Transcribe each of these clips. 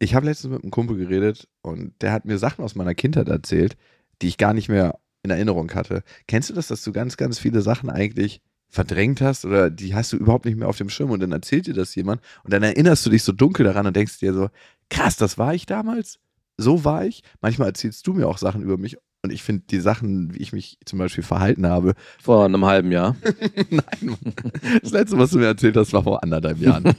ich habe letztens mit einem Kumpel geredet und der hat mir Sachen aus meiner Kindheit erzählt, die ich gar nicht mehr in Erinnerung hatte. Kennst du das, dass du ganz, ganz viele Sachen eigentlich verdrängt hast oder die hast du überhaupt nicht mehr auf dem Schirm und dann erzählt dir das jemand und dann erinnerst du dich so dunkel daran und denkst dir so, krass, das war ich damals? So war ich? Manchmal erzählst du mir auch Sachen über mich und ich finde die Sachen, wie ich mich zum Beispiel verhalten habe, Vor einem halben Jahr. Nein, Mann. das letzte, was du mir erzählt hast, war vor anderthalb Jahren.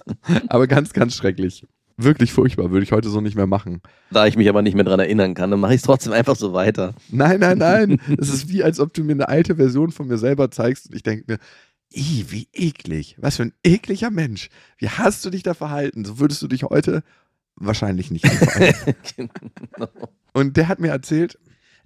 Aber ganz, ganz schrecklich. Wirklich furchtbar, würde ich heute so nicht mehr machen. Da ich mich aber nicht mehr dran erinnern kann, dann mache ich es trotzdem einfach so weiter. Nein, nein, nein. Es ist wie, als ob du mir eine alte Version von mir selber zeigst und ich denke mir, Ih, wie eklig. Was für ein ekliger Mensch. Wie hast du dich da verhalten? So würdest du dich heute wahrscheinlich nicht verhalten. genau. Und der hat mir erzählt,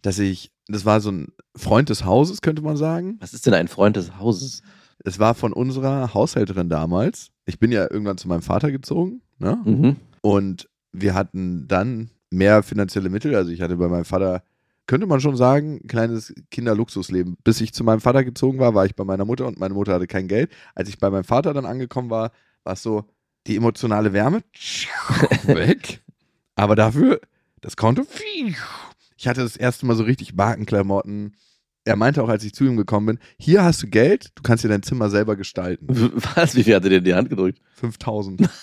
dass ich, das war so ein Freund des Hauses, könnte man sagen. Was ist denn ein Freund des Hauses? Es war von unserer Haushälterin damals. Ich bin ja irgendwann zu meinem Vater gezogen. Ne? Mhm. Und wir hatten dann mehr finanzielle Mittel. Also ich hatte bei meinem Vater, könnte man schon sagen, ein kleines Kinderluxusleben. Bis ich zu meinem Vater gezogen war, war ich bei meiner Mutter und meine Mutter hatte kein Geld. Als ich bei meinem Vater dann angekommen war, war es so die emotionale Wärme weg. Aber dafür das Konto. Ich hatte das erste Mal so richtig Markenklamotten. Er meinte auch, als ich zu ihm gekommen bin, hier hast du Geld, du kannst dir dein Zimmer selber gestalten. Was? Wie viel hat er dir in die Hand gedrückt? 5000.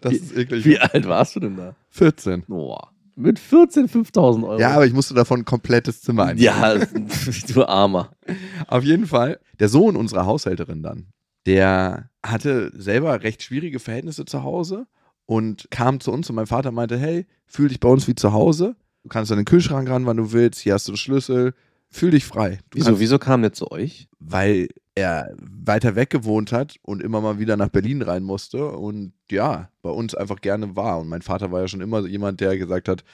Das Wie- ist eklig. Wie alt warst du denn da? 14. Boah. Mit 14 5000 Euro. Ja, aber ich musste davon ein komplettes Zimmer einnehmen. Ja, du Armer. Auf jeden Fall, der Sohn unserer Haushälterin dann, der hatte selber recht schwierige Verhältnisse zu Hause und kam zu uns und mein Vater meinte, hey, fühl dich bei uns wie zu Hause. Du kannst an den Kühlschrank ran, wann du willst. Hier hast du einen Schlüssel. Fühl dich frei. Du Wieso, kannst- wieso kam der zu euch? Weil er weiter weg gewohnt hat und immer mal wieder nach Berlin rein musste und ja, bei uns einfach gerne war. Und mein Vater war ja schon immer jemand, der gesagt hat,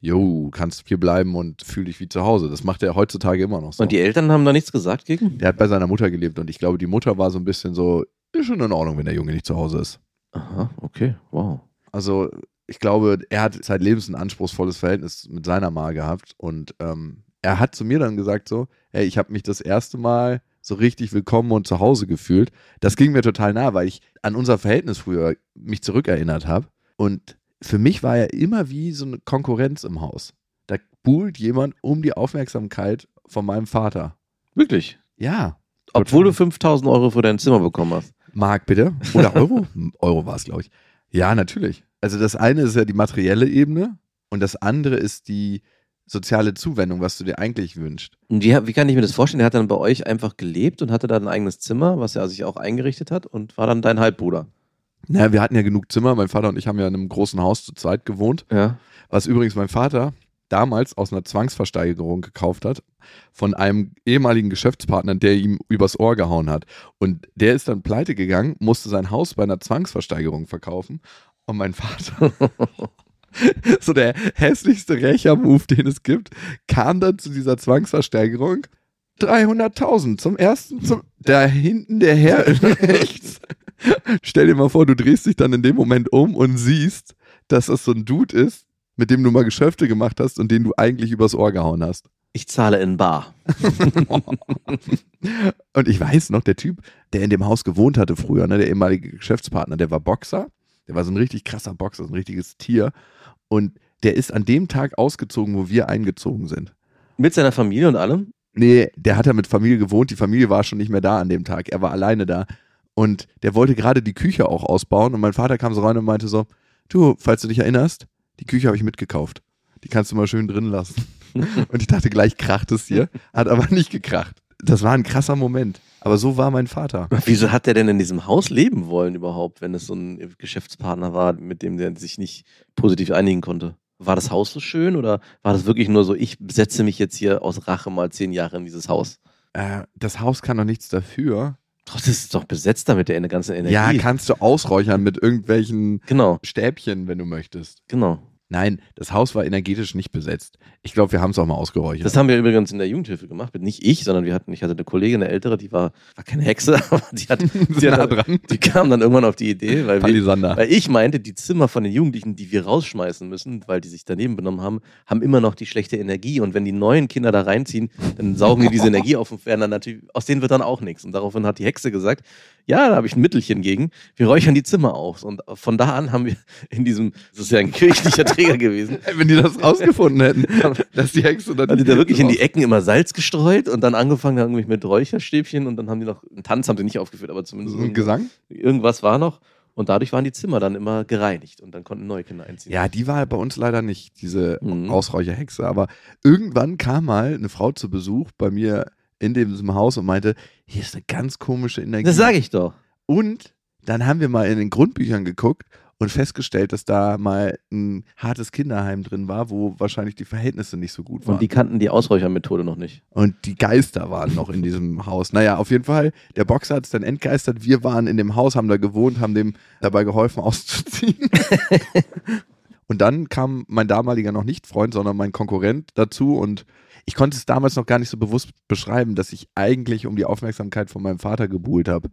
Jo, kannst hier bleiben und fühl dich wie zu Hause. Das macht er heutzutage immer noch so. Und die Eltern haben da nichts gesagt gegen? Der hat bei seiner Mutter gelebt und ich glaube, die Mutter war so ein bisschen so, ist schon in Ordnung, wenn der Junge nicht zu Hause ist. Aha, okay, wow. Also ich glaube, er hat zeitlebens ein anspruchsvolles Verhältnis mit seiner Ma gehabt und ähm, er hat zu mir dann gesagt so, hey, ich habe mich das erste Mal so richtig willkommen und zu Hause gefühlt. Das ging mir total nah, weil ich an unser Verhältnis früher mich zurückerinnert habe und für mich war er immer wie so eine Konkurrenz im Haus. Da buhlt jemand um die Aufmerksamkeit von meinem Vater. Wirklich? Ja. Obwohl du 5000 Euro für dein Zimmer bekommen hast. Mark, bitte? Oder Euro? Euro war es, glaube ich. Ja, natürlich. Also das eine ist ja die materielle Ebene und das andere ist die soziale Zuwendung, was du dir eigentlich wünschst. Und wie, wie kann ich mir das vorstellen? Der hat dann bei euch einfach gelebt und hatte da ein eigenes Zimmer, was er sich auch eingerichtet hat und war dann dein Halbbruder. Naja, wir hatten ja genug Zimmer. Mein Vater und ich haben ja in einem großen Haus zu zweit gewohnt. Ja. Was übrigens mein Vater damals aus einer Zwangsversteigerung gekauft hat von einem ehemaligen Geschäftspartner, der ihm übers Ohr gehauen hat. Und der ist dann pleite gegangen, musste sein Haus bei einer Zwangsversteigerung verkaufen. Und mein Vater, so der hässlichste Rächer-Move, den es gibt, kam dann zu dieser Zwangsversteigerung. 300.000 zum ersten, zum, da hinten der Herr rechts. Stell dir mal vor, du drehst dich dann in dem Moment um und siehst, dass das so ein Dude ist, mit dem du mal Geschäfte gemacht hast und den du eigentlich übers Ohr gehauen hast. Ich zahle in Bar. Und ich weiß noch, der Typ, der in dem Haus gewohnt hatte früher, ne, der ehemalige Geschäftspartner, der war Boxer. Der war so ein richtig krasser Boxer, so ein richtiges Tier. Und der ist an dem Tag ausgezogen, wo wir eingezogen sind. Mit seiner Familie und allem? Nee, der hat ja mit Familie gewohnt. Die Familie war schon nicht mehr da an dem Tag. Er war alleine da. Und der wollte gerade die Küche auch ausbauen. Und mein Vater kam so rein und meinte so: Du, falls du dich erinnerst, die Küche habe ich mitgekauft. Die kannst du mal schön drin lassen. und ich dachte, gleich kracht es hier. Hat aber nicht gekracht. Das war ein krasser Moment. Aber so war mein Vater. Wieso hat der denn in diesem Haus leben wollen überhaupt, wenn es so ein Geschäftspartner war, mit dem der sich nicht positiv einigen konnte? War das Haus so schön oder war das wirklich nur so, ich setze mich jetzt hier aus Rache mal zehn Jahre in dieses Haus? Äh, das Haus kann doch nichts dafür. Trotzdem ist es doch besetzt damit der ganzen Energie. Ja, kannst du ausräuchern mit irgendwelchen genau, Stäbchen, wenn du möchtest. genau. Nein, das Haus war energetisch nicht besetzt. Ich glaube, wir haben es auch mal ausgeräuchert. Das haben wir übrigens in der Jugendhilfe gemacht. Nicht ich, sondern wir hatten, ich hatte eine Kollegin, eine ältere, die war, war keine Hexe, aber die hat, die, nah hat dran. die kam dann irgendwann auf die Idee, weil, wir, weil ich meinte, die Zimmer von den Jugendlichen, die wir rausschmeißen müssen, weil die sich daneben benommen haben, haben immer noch die schlechte Energie. Und wenn die neuen Kinder da reinziehen, dann saugen die diese Energie auf und werden dann natürlich, aus denen wird dann auch nichts. Und daraufhin hat die Hexe gesagt, ja, da habe ich ein Mittelchen gegen. Wir räuchern die Zimmer aus. Und von da an haben wir in diesem, das ist ja ein kirchlicher Träger gewesen, Wenn die das rausgefunden hätten, dass die Hexe dann. haben die da wirklich in die Ecken immer Salz gestreut und dann angefangen irgendwie mit Räucherstäbchen und dann haben die noch, einen Tanz haben sie nicht aufgeführt, aber zumindest So ein Gesang? irgendwas war noch. Und dadurch waren die Zimmer dann immer gereinigt und dann konnten neue Kinder einziehen. Ja, die war bei uns leider nicht, diese Mhm. Ausräucherhexe. Aber irgendwann kam mal eine Frau zu Besuch bei mir in diesem Haus und meinte, hier ist eine ganz komische Energie. Das sage ich doch. Und dann haben wir mal in den Grundbüchern geguckt und festgestellt, dass da mal ein hartes Kinderheim drin war, wo wahrscheinlich die Verhältnisse nicht so gut waren. Und die kannten die Ausräuchermethode noch nicht. Und die Geister waren noch in diesem Haus. Naja, auf jeden Fall, der Boxer hat es dann entgeistert. Wir waren in dem Haus, haben da gewohnt, haben dem dabei geholfen auszuziehen. und dann kam mein damaliger noch nicht Freund, sondern mein Konkurrent dazu und ich konnte es damals noch gar nicht so bewusst beschreiben, dass ich eigentlich um die Aufmerksamkeit von meinem Vater gebuhlt habe.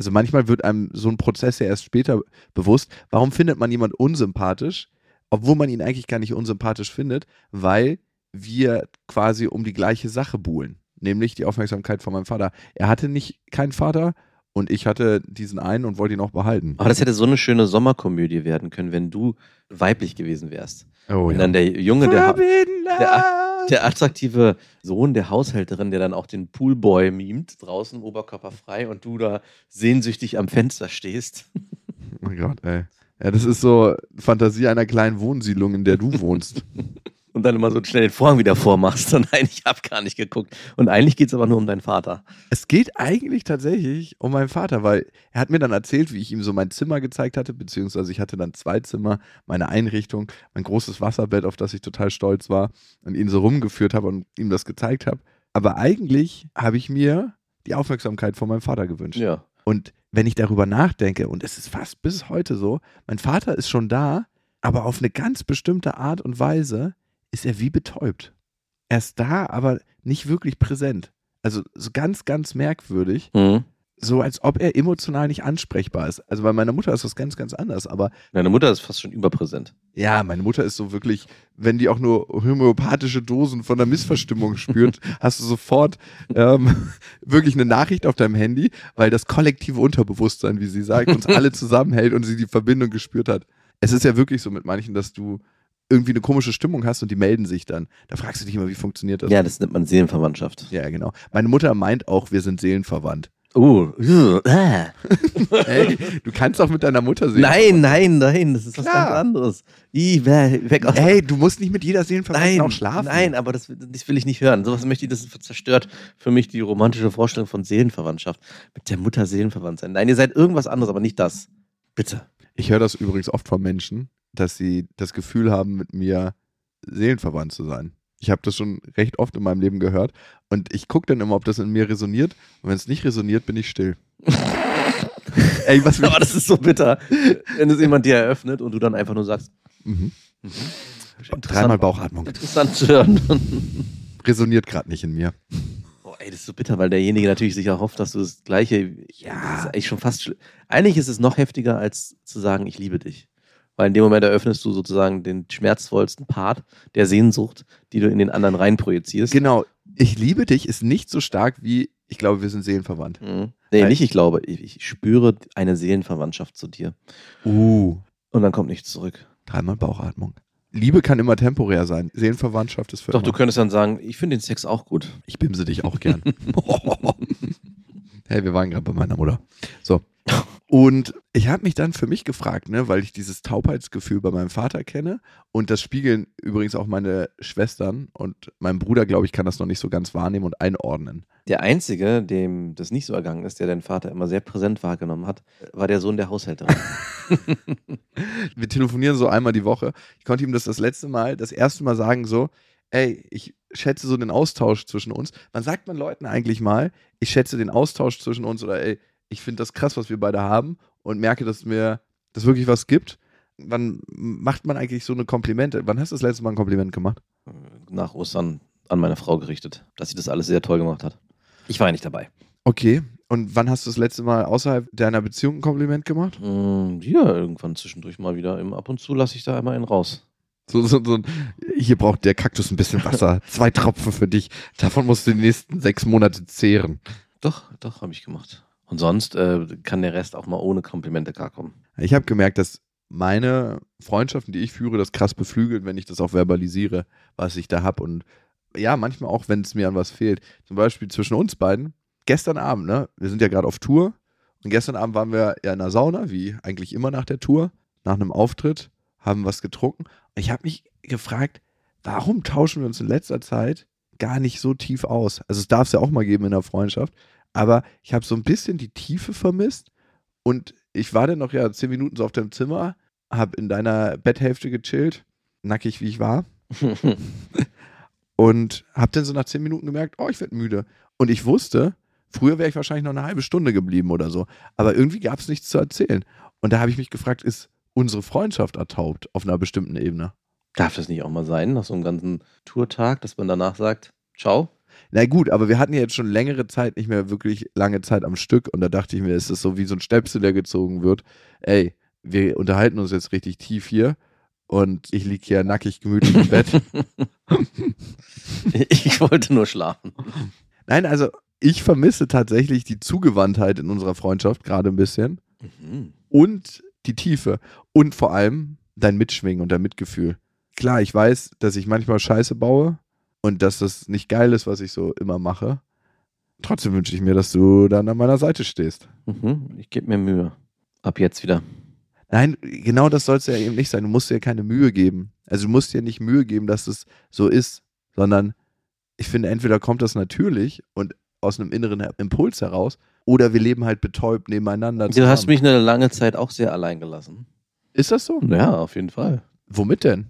Also manchmal wird einem so ein Prozess ja erst später bewusst, warum findet man jemand unsympathisch, obwohl man ihn eigentlich gar nicht unsympathisch findet, weil wir quasi um die gleiche Sache buhlen, nämlich die Aufmerksamkeit von meinem Vater. Er hatte nicht keinen Vater und ich hatte diesen einen und wollte ihn auch behalten. Aber das hätte so eine schöne Sommerkomödie werden können, wenn du weiblich gewesen wärst. Oh Und dann der Junge, der, der, der attraktive Sohn der Haushälterin, der dann auch den Poolboy mimt, draußen oberkörperfrei und du da sehnsüchtig am Fenster stehst. Oh mein Gott, ey. Ja, das ist so Fantasie einer kleinen Wohnsiedlung, in der du wohnst. Und dann immer so schnell den Vorhang wieder vormachst. Und nein, ich habe gar nicht geguckt. Und eigentlich geht es aber nur um deinen Vater. Es geht eigentlich tatsächlich um meinen Vater, weil er hat mir dann erzählt, wie ich ihm so mein Zimmer gezeigt hatte, beziehungsweise ich hatte dann zwei Zimmer, meine Einrichtung, mein großes Wasserbett, auf das ich total stolz war und ihn so rumgeführt habe und ihm das gezeigt habe. Aber eigentlich habe ich mir die Aufmerksamkeit von meinem Vater gewünscht. Ja. Und wenn ich darüber nachdenke, und es ist fast bis heute so, mein Vater ist schon da, aber auf eine ganz bestimmte Art und Weise ist er wie betäubt. Er ist da, aber nicht wirklich präsent. Also so ganz, ganz merkwürdig. Mhm. So als ob er emotional nicht ansprechbar ist. Also bei meiner Mutter ist das ganz, ganz anders. Aber Deine Mutter ist fast schon überpräsent. ja, meine Mutter ist so wirklich, wenn die auch nur homöopathische Dosen von der Missverstimmung spürt, hast du sofort ähm, wirklich eine Nachricht auf deinem Handy, weil das kollektive Unterbewusstsein, wie sie sagt, uns alle zusammenhält und sie die Verbindung gespürt hat. Es ist ja wirklich so mit manchen, dass du irgendwie eine komische Stimmung hast und die melden sich dann. Da fragst du dich immer, wie funktioniert das? Ja, das nennt man Seelenverwandtschaft. Ja, genau. Meine Mutter meint auch, wir sind seelenverwandt. Oh, äh. Ey, du kannst doch mit deiner Mutter sehen. Nein, nein, nein, das ist was Klar. ganz anderes. I, weg aus. Ey, du musst nicht mit jeder Seelenverwandten auch schlafen. nein, aber das, das will ich nicht hören. Sowas möchte ich, das zerstört für mich die romantische Vorstellung von Seelenverwandtschaft. Mit der Mutter seelenverwandt sein. Nein, ihr seid irgendwas anderes, aber nicht das. Bitte. Ich höre das übrigens oft von Menschen, dass sie das Gefühl haben, mit mir seelenverwandt zu sein. Ich habe das schon recht oft in meinem Leben gehört und ich gucke dann immer, ob das in mir resoniert und wenn es nicht resoniert, bin ich still. Ey, was Aber das ist so bitter, wenn es jemand dir eröffnet und du dann einfach nur sagst, mhm. interessant, Dreimal Bauchatmung. interessant zu hören. Resoniert gerade nicht in mir. Boah, ey, das ist so bitter, weil derjenige natürlich sich erhofft, dass du das Gleiche. Ja. Das ist eigentlich schon fast. Eigentlich ist es noch heftiger, als zu sagen, ich liebe dich. Weil in dem Moment eröffnest du sozusagen den schmerzvollsten Part der Sehnsucht, die du in den anderen reinprojizierst. Genau, ich liebe dich ist nicht so stark wie, ich glaube, wir sind seelenverwandt. Mhm. Nee, nicht ich glaube. Ich, ich spüre eine Seelenverwandtschaft zu dir. Uh, Und dann kommt nichts zurück. dreimal Bauchatmung. Liebe kann immer temporär sein. Seelenverwandtschaft ist für Doch, immer. du könntest dann sagen, ich finde den Sex auch gut. Ich bimse dich auch gern. hey, wir waren gerade bei meiner Mutter. So. Und ich habe mich dann für mich gefragt, ne, weil ich dieses Taubheitsgefühl bei meinem Vater kenne und das spiegeln übrigens auch meine Schwestern und mein Bruder, glaube ich, kann das noch nicht so ganz wahrnehmen und einordnen. Der Einzige, dem das nicht so ergangen ist, der deinen Vater immer sehr präsent wahrgenommen hat, war der Sohn der Haushälterin. Wir telefonieren so einmal die Woche. Ich konnte ihm das das letzte Mal, das erste Mal sagen so, ey, ich schätze so den Austausch zwischen uns. Wann sagt man Leuten eigentlich mal, ich schätze den Austausch zwischen uns oder ey, ich finde das krass, was wir beide haben und merke, dass mir das wirklich was gibt. wann macht man eigentlich so eine Komplimente? Wann hast du das letzte Mal ein Kompliment gemacht? Nach Ostern an meine Frau gerichtet, dass sie das alles sehr toll gemacht hat. Ich war ja nicht dabei. Okay. Und wann hast du das letzte Mal außerhalb deiner Beziehung ein Kompliment gemacht? Mm, Ja, irgendwann zwischendurch mal wieder. Im Ab und zu lasse ich da einmal einen raus. So, so, so, hier braucht der Kaktus ein bisschen Wasser. Zwei Tropfen für dich. Davon musst du die nächsten sechs Monate zehren. Doch, doch, habe ich gemacht. Und sonst äh, kann der Rest auch mal ohne Komplimente klarkommen. Ich habe gemerkt, dass meine Freundschaften, die ich führe, das krass beflügelt, wenn ich das auch verbalisiere, was ich da habe. Und ja, manchmal auch, wenn es mir an was fehlt. Zum Beispiel zwischen uns beiden. Gestern Abend, ne? Wir sind ja gerade auf Tour. Und gestern Abend waren wir ja in der Sauna, wie eigentlich immer nach der Tour, nach einem Auftritt, haben was getrunken. Ich habe mich gefragt, warum tauschen wir uns in letzter Zeit gar nicht so tief aus? Also es darf es ja auch mal geben in der Freundschaft. Aber ich habe so ein bisschen die Tiefe vermisst. Und ich war dann noch ja zehn Minuten so auf deinem Zimmer, habe in deiner Betthälfte gechillt, nackig wie ich war. und habe dann so nach zehn Minuten gemerkt, oh, ich werde müde. Und ich wusste, früher wäre ich wahrscheinlich noch eine halbe Stunde geblieben oder so. Aber irgendwie gab es nichts zu erzählen. Und da habe ich mich gefragt, ist unsere Freundschaft ertaubt auf einer bestimmten Ebene? Darf das nicht auch mal sein, nach so einem ganzen Tourtag, dass man danach sagt, ciao? Na gut, aber wir hatten ja jetzt schon längere Zeit nicht mehr wirklich lange Zeit am Stück und da dachte ich mir, es ist so wie so ein Stöpsel, der gezogen wird. Ey, wir unterhalten uns jetzt richtig tief hier und ich liege hier nackig gemütlich im Bett. ich wollte nur schlafen. Nein, also ich vermisse tatsächlich die Zugewandtheit in unserer Freundschaft gerade ein bisschen Mhm. und die Tiefe und vor allem dein Mitschwingen und dein Mitgefühl. Klar, ich weiß, dass ich manchmal Scheiße baue und dass das nicht geil ist, was ich so immer mache. Trotzdem wünsche ich mir, dass du dann an meiner Seite stehst. Mhm. Ich gebe mir Mühe. Ab jetzt wieder. Nein, genau das soll es ja eben nicht sein. Du musst dir ja keine Mühe geben. Also du musst dir nicht Mühe geben, dass es so ist, sondern ich finde, entweder kommt das natürlich und aus einem inneren Impuls heraus oder wir leben halt betäubt nebeneinander. Du hast zusammen. mich eine lange Zeit auch sehr allein gelassen. Ist das so? Ja, auf jeden Fall. Womit denn?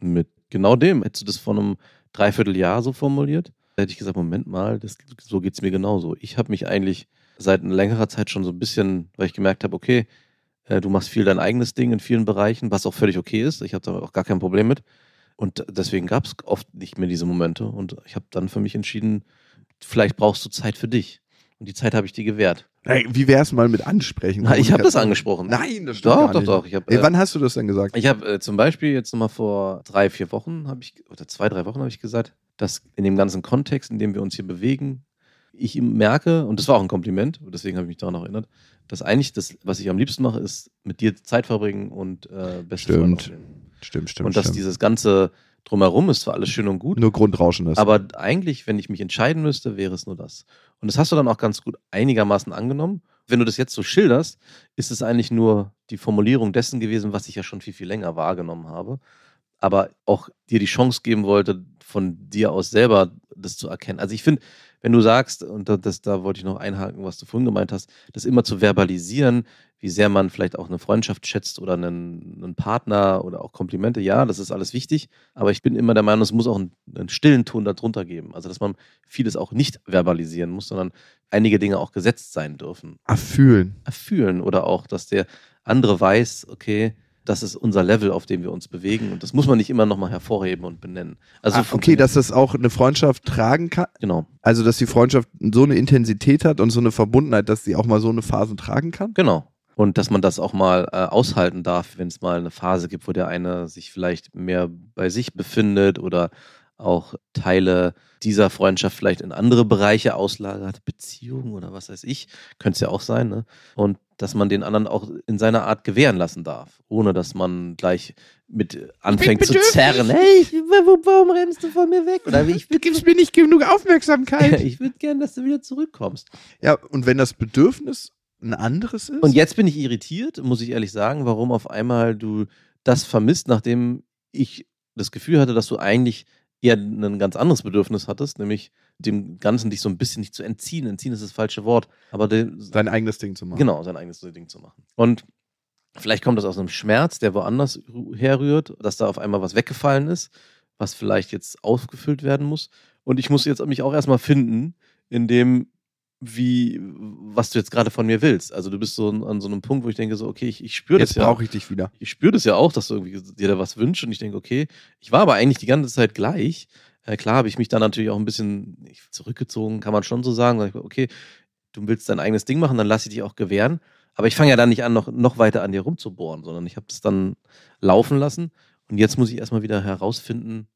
Mit genau dem. Hättest du das vor einem Dreivierteljahr so formuliert, hätte ich gesagt, Moment mal, das, so geht es mir genauso. Ich habe mich eigentlich seit längerer Zeit schon so ein bisschen, weil ich gemerkt habe, okay, äh, du machst viel dein eigenes Ding in vielen Bereichen, was auch völlig okay ist. Ich habe da auch gar kein Problem mit. Und deswegen gab es oft nicht mehr diese Momente. Und ich habe dann für mich entschieden, vielleicht brauchst du Zeit für dich. Und die Zeit habe ich dir gewährt. Ey, Wie wär's mal mit ansprechen? Na, ich habe das angesprochen. Nein, das stimmt Doch, doch, nicht. doch. Ich habe Ey, wann hast du das denn gesagt? ich habe äh, zum Beispiel jetzt nochmal vor drei, vier Wochen, habe ich, oder zwei, drei Wochen habe ich gesagt, dass in dem ganzen Kontext, in dem wir uns hier bewegen, ich merke, und das war auch ein Kompliment, deswegen habe ich mich daran auch erinnert, dass eigentlich das, was ich am liebsten mache, ist mit dir Zeit verbringen und äh, beste Stimmt. Stimmt, stimmt. Und dass stimmt. dieses ganze Drumherum ist zwar alles schön und gut, nur Grundrauschen ist. aber eigentlich, wenn ich mich entscheiden müsste, wäre es nur das. Und das hast du dann auch ganz gut einigermaßen angenommen. Wenn du das jetzt so schilderst, ist es eigentlich nur die Formulierung dessen gewesen, was ich ja schon viel, viel länger wahrgenommen habe. Aber auch dir die Chance geben wollte, von dir aus selber das zu erkennen. Also ich finde, wenn du sagst, und da- das, da wollte ich noch einhaken, was du vorhin gemeint hast, das immer zu verbalisieren, wie sehr man vielleicht auch eine Freundschaft schätzt oder einen, einen Partner oder auch Komplimente, ja, das ist alles wichtig. Aber ich bin immer der Meinung, es muss auch einen, einen stillen Ton darunter geben. Also, dass man vieles auch nicht verbalisieren muss, sondern einige Dinge auch gesetzt sein dürfen. Erfühlen. Erfühlen oder auch, dass der andere weiß, okay, das ist unser Level, auf dem wir uns bewegen. Und das muss man nicht immer nochmal hervorheben und benennen. Also, Ah, okay, dass das auch eine Freundschaft tragen kann. Genau, Also, dass die Freundschaft so eine Intensität hat und so eine Verbundenheit, dass sie auch mal so eine Phasen tragen kann. genau. Und dass man das auch mal äh, aushalten darf, wenn es mal eine Phase gibt, wo der eine sich vielleicht mehr bei sich befindet oder auch Teile dieser Freundschaft vielleicht in andere Bereiche auslagert, Beziehungen oder was weiß ich, könnte es ja auch sein, ne? Und dass man den anderen auch in seiner Art gewähren lassen darf, ohne dass man gleich mit anfängt zu zerren. Hey, warum rennst du von mir weg? Oder ich würde mir nicht genug Aufmerksamkeit. ich würd gern, dass du wieder zurückkommst. ja, und wenn das Bedürfnis ein anderes ist. Und jetzt bin ich irritiert, muss ich ehrlich sagen, warum auf einmal du das vermisst, nachdem ich das Gefühl hatte, dass du eigentlich eher ein ganz anderes Bedürfnis hattest, nämlich dem Ganzen dich so ein bisschen nicht zu entziehen. Entziehen ist das falsche Wort, aber sein eigenes Ding zu machen. genau, sein eigenes Ding zu machen. Und vielleicht kommt das aus einem Schmerz, der woanders rü- herrührt, dass da auf einmal was weggefallen ist, was vielleicht jetzt aufgefüllt werden muss. Und ich muss jetzt mich auch erstmal finden, in dem wie, was du jetzt gerade von mir willst. Also du bist so an, so einem Punkt, wo ich denke so, okay, ich, ich spüre das Jetzt ja. brauche ich dich wieder. Ich spüre das ja auch, dass du irgendwie dir da was wünschst und ich denke, okay, ich war aber eigentlich die ganze Zeit gleich. Äh, klar habe ich mich dann natürlich auch ein bisschen zurückgezogen, kann man schon so sagen. Sag ich, Okay, du willst dein eigenes Ding machen, dann lass ich dich auch gewähren. Aber ich fange ja dann nicht an, noch, noch weiter an dir rumzubohren, sondern ich habe es dann laufen lassen. Und jetzt muss ich erstmal wieder herausfinden,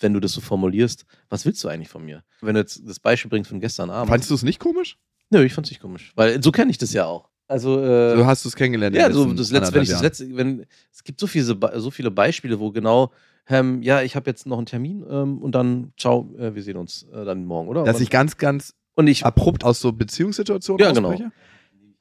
wenn du das so formulierst, was willst du eigentlich von mir? Wenn du jetzt das Beispiel bringst von gestern Abend. Fandest du es nicht komisch? Nö, ich fand's nicht komisch. Weil so kenne ich das ja auch. Also, äh, So hast du es kennengelernt. ja, so das letzte, wenn ich das letzte, wenn es gibt so viele, so viele Beispiele, wo genau, ähm, ja, ich habe jetzt noch einen Termin ähm, und dann, ciao, äh, wir sehen uns äh, dann morgen, oder? Dass ich ganz, ganz und ich, abrupt aus so Beziehungssituationen Ja, genau.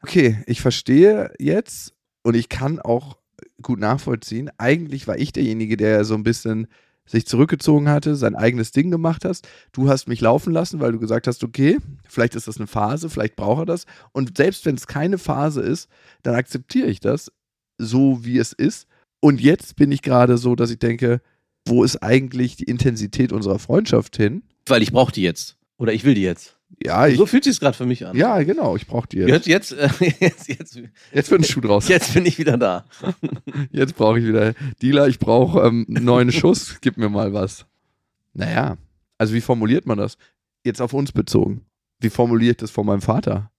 Okay, ich verstehe jetzt und ich kann auch gut nachvollziehen. Eigentlich war ich derjenige, der so ein bisschen sich zurückgezogen hatte, sein eigenes Ding gemacht hast. Du hast mich laufen lassen, weil du gesagt hast, okay, vielleicht ist das eine Phase, vielleicht braucht er das. Und selbst wenn es keine Phase ist, dann akzeptiere ich das so, wie es ist. Und jetzt bin ich gerade so, dass ich denke, wo ist eigentlich die Intensität unserer Freundschaft hin? weil ich brauche die jetzt. Oder ich will die jetzt. Ja, ich, so fühlt sich gerade für mich an. ja genau, ich brauche die jetzt. Jetzt, jetzt, äh, jetzt, jetzt, Jetzt wird ein Schuh draus. jetzt bin ich wieder da. Jetzt brauche ich wieder Dealer, ich brauche ähm, einen neuen Schuss, gib mir mal was. Naja, also wie formuliert man das? Jetzt auf uns bezogen. Wie formuliere ich das vor meinem Vater?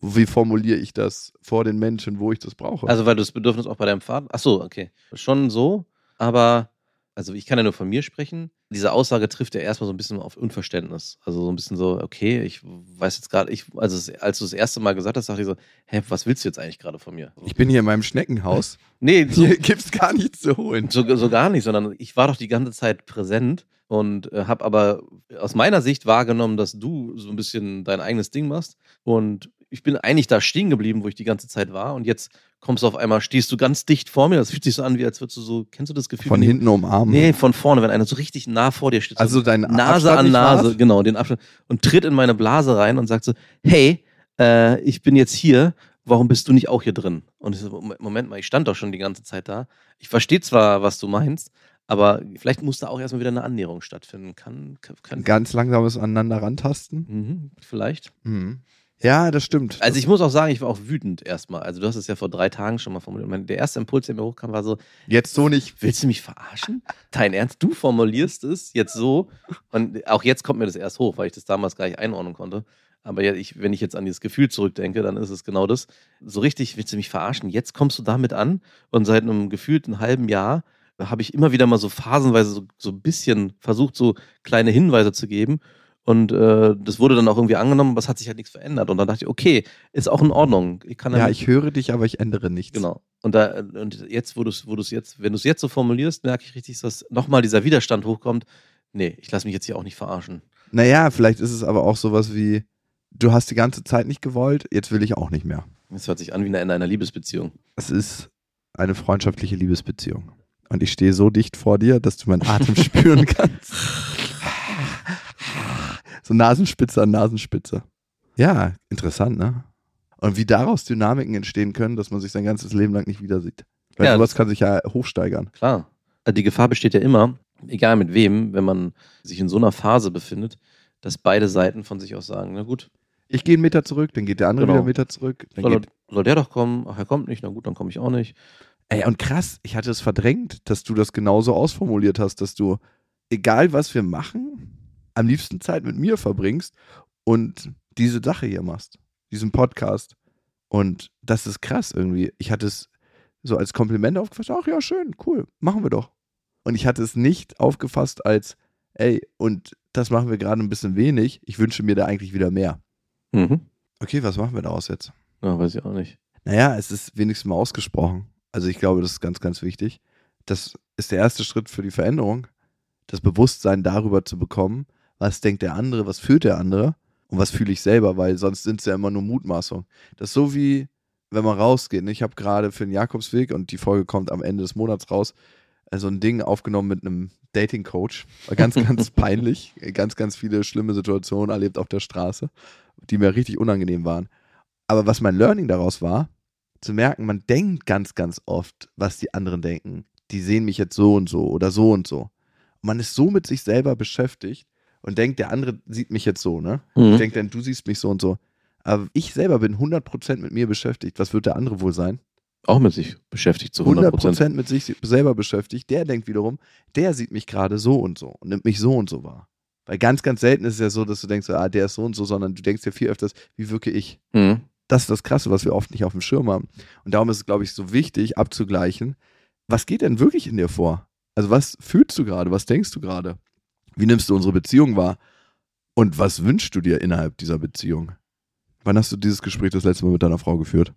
Wie formuliere ich das vor den Menschen, wo ich das brauche? Also, weil du das Bedürfnis auch bei deinem Vater. Ach so, okay. Schon so, aber also ich kann ja nur von mir sprechen. Diese Aussage trifft ja erstmal so ein bisschen auf Unverständnis. Also so ein bisschen so, okay, ich weiß jetzt gerade, ich, also als du das erste Mal gesagt hast, dachte ich so, hä, was willst du jetzt eigentlich gerade von mir? ich bin hier in meinem Schneckenhaus. Nee, so, Hier gibt's gar nichts zu holen. so, so gar nicht, sondern ich war doch die ganze Zeit präsent und äh, habe aber aus meiner Sicht wahrgenommen, dass du so ein bisschen dein eigenes Ding machst und ich bin eigentlich da stehen geblieben, wo ich die ganze Zeit war und jetzt kommst du auf einmal, stehst du ganz dicht vor mir, das fühlt sich so an, wie als würdest du so, kennst du das Gefühl? Von hinten umarmen. Nee, von vorne, wenn einer so richtig nah vor dir steht. so Also dein Nase Abstand an Nase, genau, den Abstand. Und tritt in meine Blase rein und sagt so, hey, äh, ich bin jetzt hier, warum bist du nicht auch hier drin? Und ich so, Mom- Moment mal, ich stand doch schon die ganze Zeit da. Ich verstehe zwar, was du meinst, aber vielleicht muss da auch erstmal wieder eine Annäherung stattfinden. Kann, kann, kann Ganz langsames aneinander rantasten. mhm, vielleicht. Mhm. Ja, das stimmt. Also ich muss auch sagen, ich war auch wütend erstmal. Also du hast es ja vor drei Tagen schon mal formuliert. Mein, der erste Impuls, der mir hochkam, war so, Jetzt so nicht. Willst du mich verarschen? Dein Ernst? Du formulierst es jetzt so. Und auch jetzt kommt mir das erst hoch, weil ich das damals gar nicht einordnen konnte. Aber ja, ich, wenn ich jetzt an dieses Gefühl zurückdenke, dann ist es genau das. So richtig, willst du mich verarschen? Jetzt kommst du damit an und seit einem gefühlten halben Jahr habe ich immer wieder mal so phasenweise so, so ein bisschen versucht, so kleine Hinweise zu geben. Und äh, das wurde dann auch irgendwie angenommen, aber es hat sich halt nichts verändert. Und dann dachte ich, okay, ist auch in Ordnung. Ich kann Ja, ich höre dich, aber ich ändere nichts. Genau. Und da und jetzt, wo du es, wo es jetzt, wenn du es jetzt so formulierst, merke ich richtig, dass nochmal dieser Widerstand hochkommt. Nee, ich lasse mich jetzt hier auch nicht verarschen. Naja, vielleicht ist es aber auch sowas wie, du hast die ganze Zeit nicht gewollt, jetzt will ich auch nicht mehr. Das hört sich an wie in einer, in einer Liebesbeziehung. Es ist eine freundschaftliche Liebesbeziehung. Und ich stehe so dicht vor dir, dass du meinen Atem spüren kannst. So Nasenspitze an Nasenspitze. Ja, interessant, ne? Und wie daraus Dynamiken entstehen können, dass man sich sein ganzes Leben lang nicht wieder sieht. Weil Ja, sowas kann sich ja hochsteigern. Klar. Also Die Gefahr besteht ja immer, egal mit wem, wenn man sich in so einer Phase befindet, dass beide Seiten von sich aus sagen, na gut, Ich gehe einen Meter zurück, dann geht der andere Genau. wieder einen Meter zurück. Soll, soll der doch kommen? Ach, er kommt nicht, na gut, dann komme ich auch nicht. ey, und krass, ich hatte es verdrängt, dass du das genauso ausformuliert hast, dass du, egal was wir machen, am liebsten Zeit mit mir verbringst und diese Sache hier machst, diesen Podcast. Und das ist krass irgendwie. Ich hatte es so als Kompliment aufgefasst, ach ja, schön, cool, machen wir doch. Und ich hatte es nicht aufgefasst als, ey, und das machen wir gerade ein bisschen wenig, ich wünsche mir da eigentlich wieder mehr. Mhm. Okay, was machen wir daraus jetzt? Ja, weiß ich auch nicht. Naja, es ist wenigstens mal ausgesprochen. Also ich glaube, das ist ganz, ganz wichtig. Das ist der erste Schritt für die Veränderung, das Bewusstsein darüber zu bekommen, was denkt der andere, was fühlt der andere und was fühle ich selber, weil sonst sind es ja immer nur Mutmaßungen. Das ist so wie, wenn man rausgeht. ne? Ich habe gerade für den Jakobsweg und die Folge kommt am Ende des Monats raus, also ein Ding aufgenommen mit einem Dating-Coach. War ganz, ganz peinlich. Ganz, ganz viele schlimme Situationen erlebt auf der Straße, die mir richtig unangenehm waren. Aber was mein Learning daraus war, zu merken, man denkt ganz, ganz oft, was die anderen denken. Die sehen mich jetzt so und so oder so und so. Und man ist so mit sich selber beschäftigt und denkt, der andere sieht mich jetzt so, ne? Mhm. Ich denke dann, du siehst mich so und so. Aber ich selber bin 100% mit mir beschäftigt. Was wird der andere wohl sein? Auch mit sich beschäftigt zu 100 Prozent. 100% mit sich selber beschäftigt. Der denkt wiederum, der sieht mich gerade so und so und nimmt mich so und so wahr. Weil ganz, ganz selten ist es ja so, dass du denkst, ah, der ist so und so, sondern du denkst ja viel öfters, wie wirke ich? Mhm. Das ist das Krasse, was wir oft nicht auf dem Schirm haben. Und darum ist es, glaube ich, so wichtig abzugleichen, was geht denn wirklich in dir vor? Also was fühlst du gerade? Was denkst du gerade? Wie nimmst du unsere Beziehung wahr? Und was wünschst du dir innerhalb dieser Beziehung? Wann hast du dieses Gespräch das letzte Mal mit deiner Frau geführt?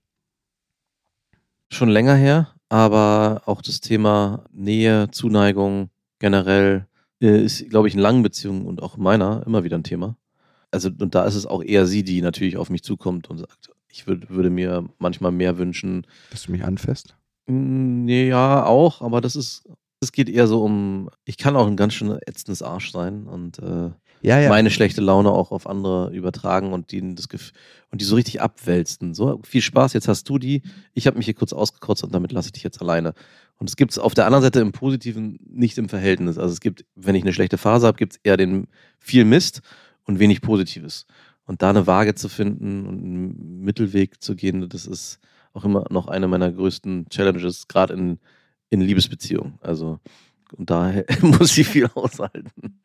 Schon länger her, aber auch das Thema Nähe, Zuneigung generell äh, ist, glaube ich, in langen Beziehungen und auch in meiner immer wieder ein Thema. Also, und da ist es auch eher sie, die natürlich auf mich zukommt und sagt, ich würd, würde mir manchmal mehr wünschen. Dass du mich anfasst? Mm, nee, Ja, auch, aber das ist, es geht eher so um, ich kann auch ein ganz schön ätzendes Arsch sein und äh, Ja, ja. meine schlechte Laune auch auf andere übertragen und die, das Gef und die so richtig abwälzen. So, viel Spaß, jetzt hast du die. Ich habe mich hier kurz ausgekotzt und damit lasse ich dich jetzt alleine. Und es gibt es auf der anderen Seite im Positiven nicht im Verhältnis. Also es gibt, wenn ich eine schlechte Phase habe, gibt es eher den viel Mist und wenig Positives. Und da eine Waage zu finden und einen Mittelweg zu gehen, das ist auch immer noch eine meiner größten Challenges, gerade in, in Liebesbeziehungen. Also, und daher muss ich viel aushalten.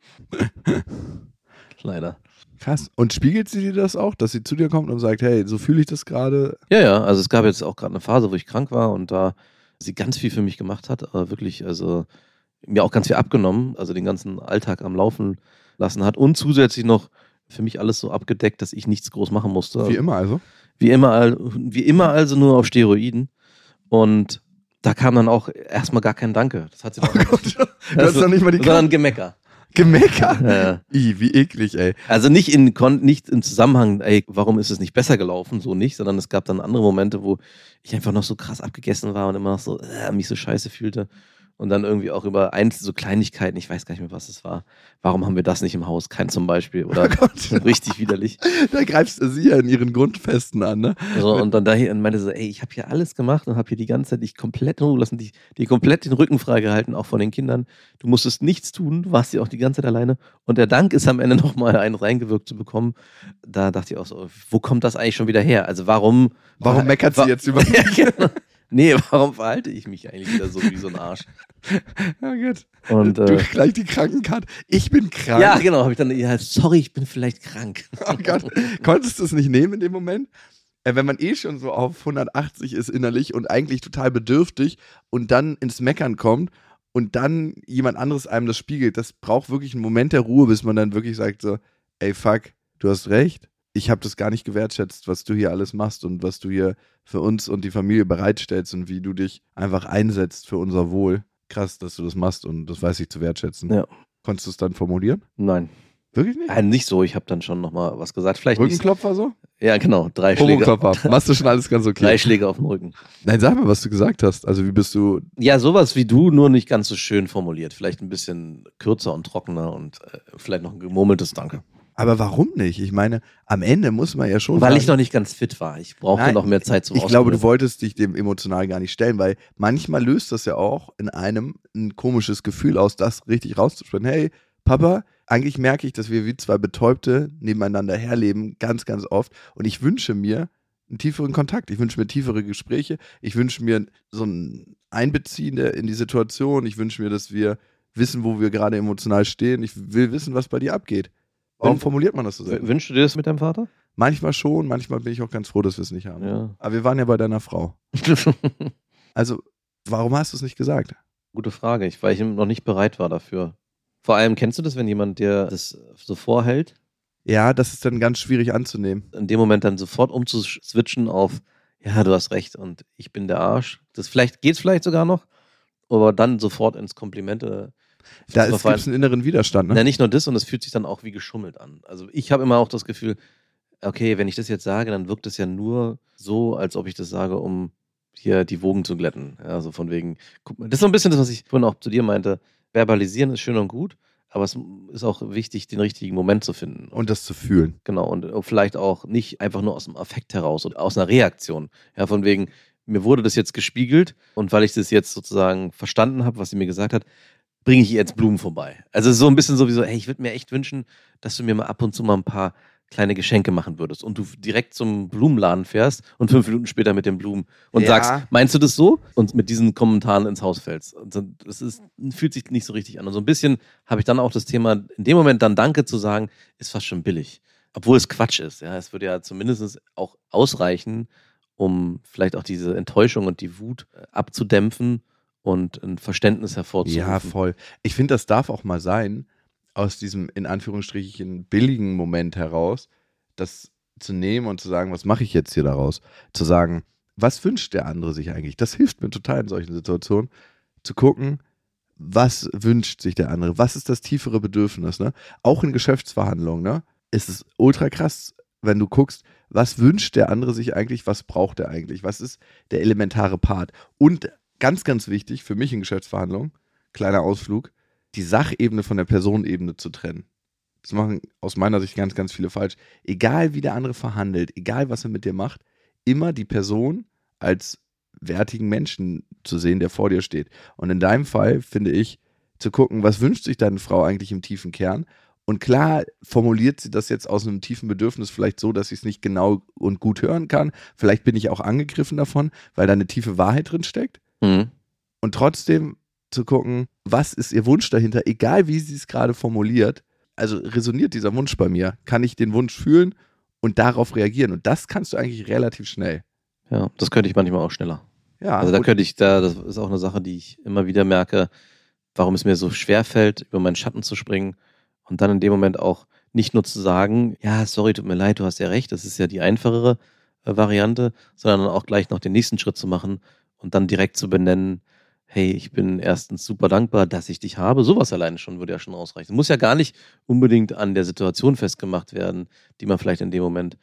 Leider. Krass. Und spiegelt sie dir das auch, dass sie zu dir kommt und sagt, hey, so fühle ich das gerade? Ja, ja, also es gab jetzt auch gerade eine Phase, wo ich krank war und da sie ganz viel für mich gemacht hat, aber wirklich, also mir auch ganz viel abgenommen, also den ganzen Alltag am Laufen lassen hat und zusätzlich noch für mich alles so abgedeckt, dass ich nichts groß machen musste. Wie immer also. Wie immer, wie immer also nur auf Steroiden. Und da kam dann auch erstmal gar kein Danke. Das hat sie Oh dann Gott, du hast doch nicht mal die sondern Gemecker. Gemecker. Ja. I, wie eklig, ey. Also nicht in nicht im Zusammenhang, ey, warum ist es nicht besser gelaufen, so nicht, sondern es gab dann andere Momente, wo ich einfach noch so krass abgegessen war und immer noch so äh, mich so scheiße fühlte und dann irgendwie auch über einzelne so Kleinigkeiten, ich weiß gar nicht mehr, was es war. Warum haben wir das nicht im Haus? Kein zum Beispiel oder Oh richtig widerlich. Da greifst du sie ja in ihren Grundfesten an, ne? So, und dann daher und meinte so, ey, ich habe hier alles gemacht und habe hier die ganze Zeit dich komplett in Ruhe lassen, dich, dir komplett den Rücken freigehalten, auch von den Kindern. Du musstest nichts tun, du warst ja auch die ganze Zeit alleine. Und der Dank ist am Ende nochmal einen reingewirkt zu bekommen. Da dachte ich auch so, wo kommt das eigentlich schon wieder her? Also warum. Warum meckert sie wa- jetzt über Ja, genau. Nee, warum verhalte ich mich eigentlich wieder so wie so ein Arsch? Ja, gut. Und, du äh, gleich die Krankenkarte. Ich bin krank. ja, genau, habe ich dann, ja, sorry, ich bin vielleicht krank. Oh Gott. Konntest du es nicht nehmen in dem Moment? Äh, Wenn man eh schon so auf 180 ist innerlich und eigentlich total bedürftig und dann ins Meckern kommt und dann jemand anderes einem das spiegelt, das braucht wirklich einen Moment der Ruhe, bis man dann wirklich sagt so, ey fuck, du hast recht. Ich habe das gar nicht gewertschätzt, was du hier alles machst und was du hier für uns und die Familie bereitstellst und wie du dich einfach einsetzt für unser Wohl. Krass, dass du das machst und das weiß ich zu wertschätzen. Ja. Konntest du es dann formulieren? Nein, Wirklich nicht? äh, nicht so. Ich habe dann schon nochmal was gesagt. Vielleicht. Rückenklopfer so? Ja, genau, drei Schläge. Machst du schon alles ganz okay? Drei Schläge auf den Rücken. Nein, sag mal, was du gesagt hast. Also wie bist du. Ja, sowas wie du, nur nicht ganz so schön formuliert. Vielleicht ein bisschen kürzer und trockener und äh, vielleicht noch ein gemurmeltes Danke. Aber warum nicht? Ich meine, am Ende muss man ja schon. Weil sagen, ich noch nicht ganz fit war. Ich brauchte Nein, noch mehr Zeit zum Ich glaube, du wolltest dich dem emotional gar nicht stellen, weil manchmal löst das ja auch in einem ein komisches Gefühl aus, das richtig rauszusprechen. Hey, Papa, eigentlich merke ich, dass wir wie zwei Betäubte nebeneinander herleben, ganz, ganz oft. Und ich wünsche mir einen tieferen Kontakt. Ich wünsche mir tiefere Gespräche. Ich wünsche mir so ein Einbeziehen in die Situation. Ich wünsche mir, dass wir wissen, wo wir gerade emotional stehen. Ich will wissen, was bei dir abgeht. Warum formuliert man das so selten? Wünschst du dir das mit deinem Vater? Manchmal schon, manchmal bin ich auch ganz froh, dass wir es nicht haben. Ja. Aber wir waren ja bei deiner Frau. Also, warum hast du es nicht gesagt? Gute Frage, ich, weil ich noch nicht bereit war dafür. Vor allem, kennst du das, wenn jemand dir das so vorhält, Ja, das ist dann ganz schwierig anzunehmen. in dem Moment dann sofort umzuswitchen auf, ja, du hast recht und ich bin der Arsch. Das vielleicht geht's vielleicht sogar noch, aber dann sofort ins Komplimente. Da es einen inneren Widerstand. Ne? Na, nicht nur das, und es fühlt sich dann auch wie geschummelt an. Also ich habe immer auch das Gefühl, okay, wenn ich das jetzt sage, dann wirkt es ja nur so, als ob ich das sage, um hier die Wogen zu glätten. Ja, so von wegen, guck mal, das ist so ein bisschen das, was ich vorhin auch zu dir meinte. Verbalisieren ist schön und gut, aber es ist auch wichtig, den richtigen Moment zu finden. Und das zu fühlen. Genau, und vielleicht auch nicht einfach nur aus dem Affekt heraus oder aus einer Reaktion. Ja, von wegen, mir wurde das jetzt gespiegelt und weil ich das jetzt sozusagen verstanden habe, was sie mir gesagt hat, bringe ich ihr jetzt Blumen vorbei. Also so ein bisschen sowieso, hey, ich würde mir echt wünschen, dass du mir mal ab und zu mal ein paar kleine Geschenke machen würdest und du direkt zum Blumenladen fährst und fünf Minuten später mit den Blumen und Ja. sagst, meinst du das so? Und mit diesen Kommentaren ins Haus fällst. Das ist, fühlt sich nicht so richtig an. Und so ein bisschen habe ich dann auch das Thema, in dem Moment dann Danke zu sagen, ist fast schon billig. Obwohl es Quatsch ist. Ja, es würde ja zumindest auch ausreichen, um vielleicht auch diese Enttäuschung und die Wut äh, abzudämpfen und ein Verständnis hervorzurufen. Ja, voll. Ich finde, das darf auch mal sein, aus diesem in Anführungsstrichen billigen Moment heraus, das zu nehmen und zu sagen, was mache ich jetzt hier daraus? Zu sagen, was wünscht der andere sich eigentlich? Das hilft mir total in solchen Situationen, zu gucken, was wünscht sich der andere? Was ist das tiefere Bedürfnis? Ne? Auch in Geschäftsverhandlungen ne? ist es ultra krass, wenn du guckst, was wünscht der andere sich eigentlich, was braucht er eigentlich? Was ist der elementare Part? Und ganz, ganz wichtig für mich in Geschäftsverhandlungen, kleiner Ausflug, die Sachebene von der Personenebene zu trennen. Das machen aus meiner Sicht ganz, ganz viele falsch. Egal wie der andere verhandelt, egal was er mit dir macht, immer die Person als wertigen Menschen zu sehen, der vor dir steht. Und in deinem Fall finde ich, zu gucken, was wünscht sich deine Frau eigentlich im tiefen Kern? Und klar formuliert sie das jetzt aus einem tiefen Bedürfnis vielleicht so, dass ich es nicht genau und gut hören kann. Vielleicht bin ich auch angegriffen davon, weil da eine tiefe Wahrheit drin steckt Mhm. und trotzdem zu gucken, was ist ihr Wunsch dahinter, egal wie sie es gerade formuliert. Also resoniert dieser Wunsch bei mir? Kann ich den Wunsch fühlen und darauf reagieren? Und das kannst du eigentlich relativ schnell. Ja, das könnte ich manchmal auch schneller. Ja, Also da könnte ich, da, das ist auch eine Sache, die ich immer wieder merke, warum es mir so schwer fällt, über meinen Schatten zu springen und dann in dem Moment auch nicht nur zu sagen, ja, sorry, tut mir leid, du hast ja recht, das ist ja die einfachere äh, Variante, sondern auch gleich noch den nächsten Schritt zu machen und dann direkt zu benennen, hey, ich bin erstens super dankbar, dass ich dich habe. Sowas alleine schon würde ja schon ausreichen. Muss ja gar nicht unbedingt an der Situation festgemacht werden, die man vielleicht in dem Moment äh,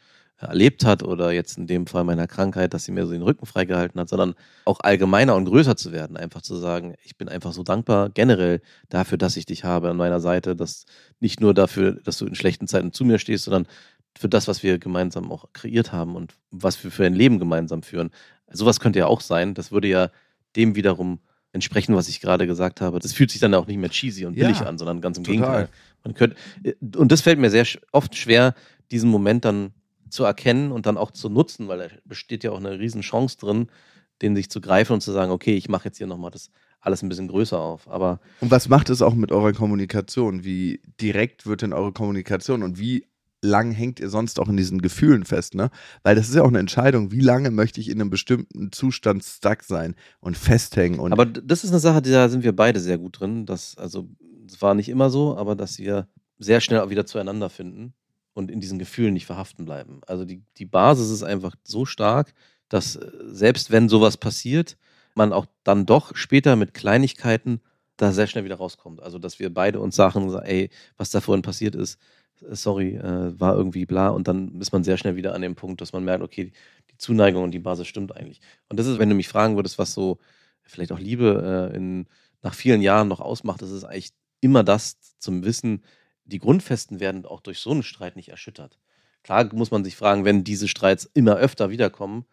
erlebt hat oder jetzt in dem Fall meiner Krankheit, dass sie mir so den Rücken freigehalten hat, sondern auch allgemeiner und größer zu werden. Einfach zu sagen, ich bin einfach so dankbar generell dafür, dass ich dich habe an meiner Seite, dass nicht nur dafür, dass du in schlechten Zeiten zu mir stehst, sondern für das, was wir gemeinsam auch kreiert haben und was wir für ein Leben gemeinsam führen. Sowas könnte ja auch sein. Das würde ja dem wiederum entsprechen, was ich gerade gesagt habe. Das fühlt sich dann auch nicht mehr cheesy und Ja, billig an, sondern ganz im total. Gegenteil. Man könnte, und das fällt mir sehr oft schwer, diesen Moment dann zu erkennen und dann auch zu nutzen, weil da besteht ja auch eine riesen Chance drin, den sich zu greifen und zu sagen, okay, ich mache jetzt hier nochmal das alles ein bisschen größer auf. Aber Und was macht es auch mit eurer Kommunikation? Wie direkt wird denn eure Kommunikation und wie lang hängt ihr sonst auch in diesen Gefühlen fest, ne? Weil das ist ja auch eine Entscheidung, wie lange möchte ich in einem bestimmten Zustand stuck sein und festhängen und Aber das ist eine Sache, da sind wir beide sehr gut drin. Dass, also, es war nicht immer so, aber dass wir sehr schnell auch wieder zueinander finden und in diesen Gefühlen nicht verhaften bleiben. Also die, die Basis ist einfach so stark, dass äh, selbst wenn sowas passiert, man auch dann doch später mit Kleinigkeiten da sehr schnell wieder rauskommt. Also dass wir beide uns sagen, ey, was da vorhin passiert ist, sorry, äh, war irgendwie bla. Und dann ist man sehr schnell wieder an dem Punkt, dass man merkt, okay, die Zuneigung und die Basis stimmt eigentlich. Und das ist, wenn du mich fragen würdest, was so vielleicht auch Liebe äh, in, nach vielen Jahren noch ausmacht, das ist eigentlich immer das zum Wissen, die Grundfesten werden auch durch so einen Streit nicht erschüttert. Klar muss man sich fragen, wenn diese Streits immer öfter wiederkommen,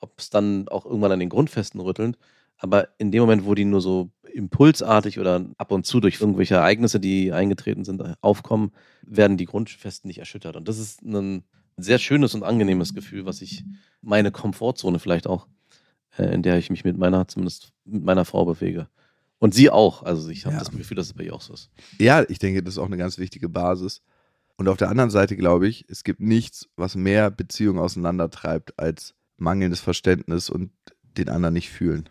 ob es dann auch irgendwann an den Grundfesten rüttelt. Aber in dem Moment, wo die nur so impulsartig oder ab und zu durch irgendwelche Ereignisse, die eingetreten sind, aufkommen, werden die Grundfesten nicht erschüttert. Und das ist ein sehr schönes und angenehmes Gefühl, was ich meine Komfortzone vielleicht auch, äh, in der ich mich mit meiner, zumindest mit meiner Frau bewege. Und sie auch. Also ich habe Ja. das Gefühl, dass es bei ihr auch so ist. Ja, ich denke, das ist auch eine ganz wichtige Basis. Und auf der anderen Seite glaube ich, es gibt nichts, was mehr Beziehungen auseinandertreibt als mangelndes Verständnis und den anderen nicht fühlen.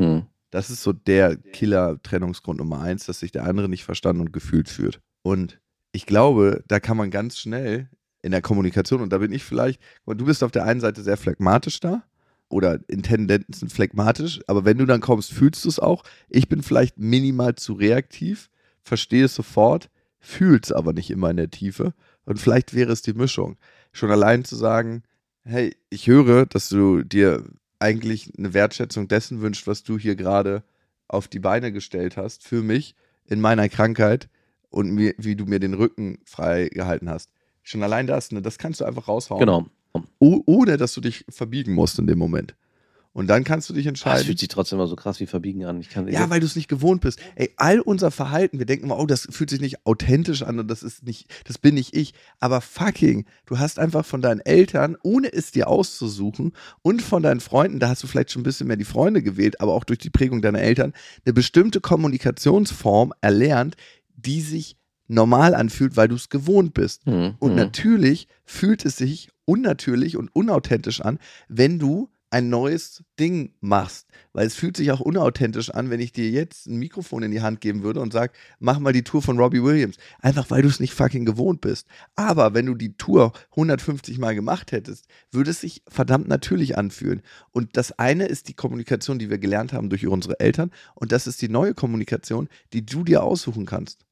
Hm. Das ist so der Killer-Trennungsgrund Nummer eins, dass sich der andere nicht verstanden und gefühlt fühlt. Und ich glaube, da kann man ganz schnell in der Kommunikation, und da bin ich vielleicht, du bist auf der einen Seite sehr phlegmatisch da oder in Tendenzen phlegmatisch, aber wenn du dann kommst, fühlst du es auch. Ich bin vielleicht minimal zu reaktiv, verstehe es sofort, fühle es aber nicht immer in der Tiefe. Und vielleicht wäre es die Mischung. Schon allein zu sagen, hey, ich höre, dass du dir eigentlich eine Wertschätzung dessen wünscht, was du hier gerade auf die Beine gestellt hast für mich in meiner Krankheit und mir, wie du mir den Rücken frei gehalten hast. Schon allein das, ne, das kannst du einfach raushauen. Genau. Oh, ohne dass du dich verbiegen musst in dem Moment. Und dann kannst du dich Ah, Es entscheiden. fühlt sich trotzdem immer so krass wie verbiegen an. Ich kann, Ja, weil du es nicht gewohnt bist. Ey, all unser Verhalten, wir denken immer, oh, das fühlt sich nicht authentisch an und das ist nicht, das bin nicht ich. Aber fucking, du hast einfach von deinen Eltern, ohne es dir auszusuchen und von deinen Freunden, da hast du vielleicht schon ein bisschen mehr die Freunde gewählt, aber auch durch die Prägung deiner Eltern, eine bestimmte Kommunikationsform erlernt, die sich normal anfühlt, weil du es gewohnt bist. Mhm. Und mhm. natürlich fühlt es sich unnatürlich und unauthentisch an, wenn du ein neues Ding machst. Weil es fühlt sich auch unauthentisch an, wenn ich dir jetzt ein Mikrofon in die Hand geben würde und sag, mach mal die Tour von Robbie Williams. Einfach weil du es nicht fucking gewohnt bist. Aber wenn du die Tour 150 Mal gemacht hättest, würde es sich verdammt natürlich anfühlen. Und das eine ist die Kommunikation, die wir gelernt haben durch unsere Eltern. Und das ist die neue Kommunikation, die du dir aussuchen kannst